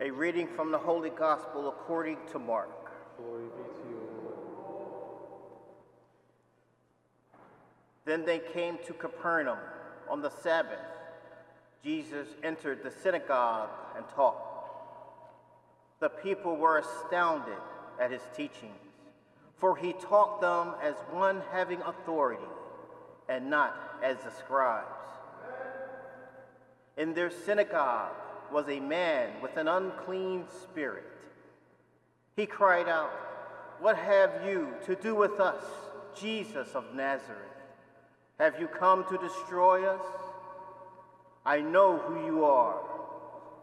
A reading from the Holy Gospel according to Mark. Glory be to you, Lord. Then they came to Capernaum on the Sabbath. Jesus entered the synagogue and taught. The people were astounded at his teachings, for he taught them as one having authority and not as the scribes. In their synagogue was a man with an unclean spirit. He cried out, What have you to do with us, Jesus of Nazareth? Have you come to destroy us? I know who you are,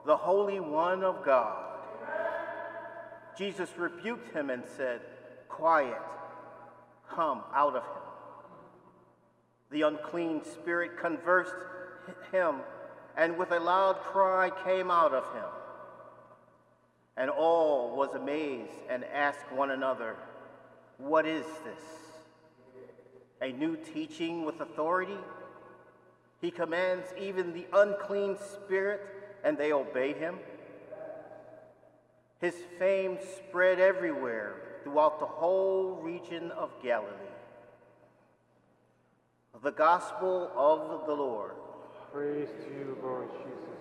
the Holy One of God. Jesus rebuked him and said, Quiet, come out of him. The unclean spirit conversed him, and with a loud cry came out of him. And all was amazed and asked one another, What is this? A new teaching with authority? He commands even the unclean spirit, and they obey him. His fame spread everywhere throughout the whole region of Galilee. The Gospel of the Lord. Praise to you, Lord Jesus.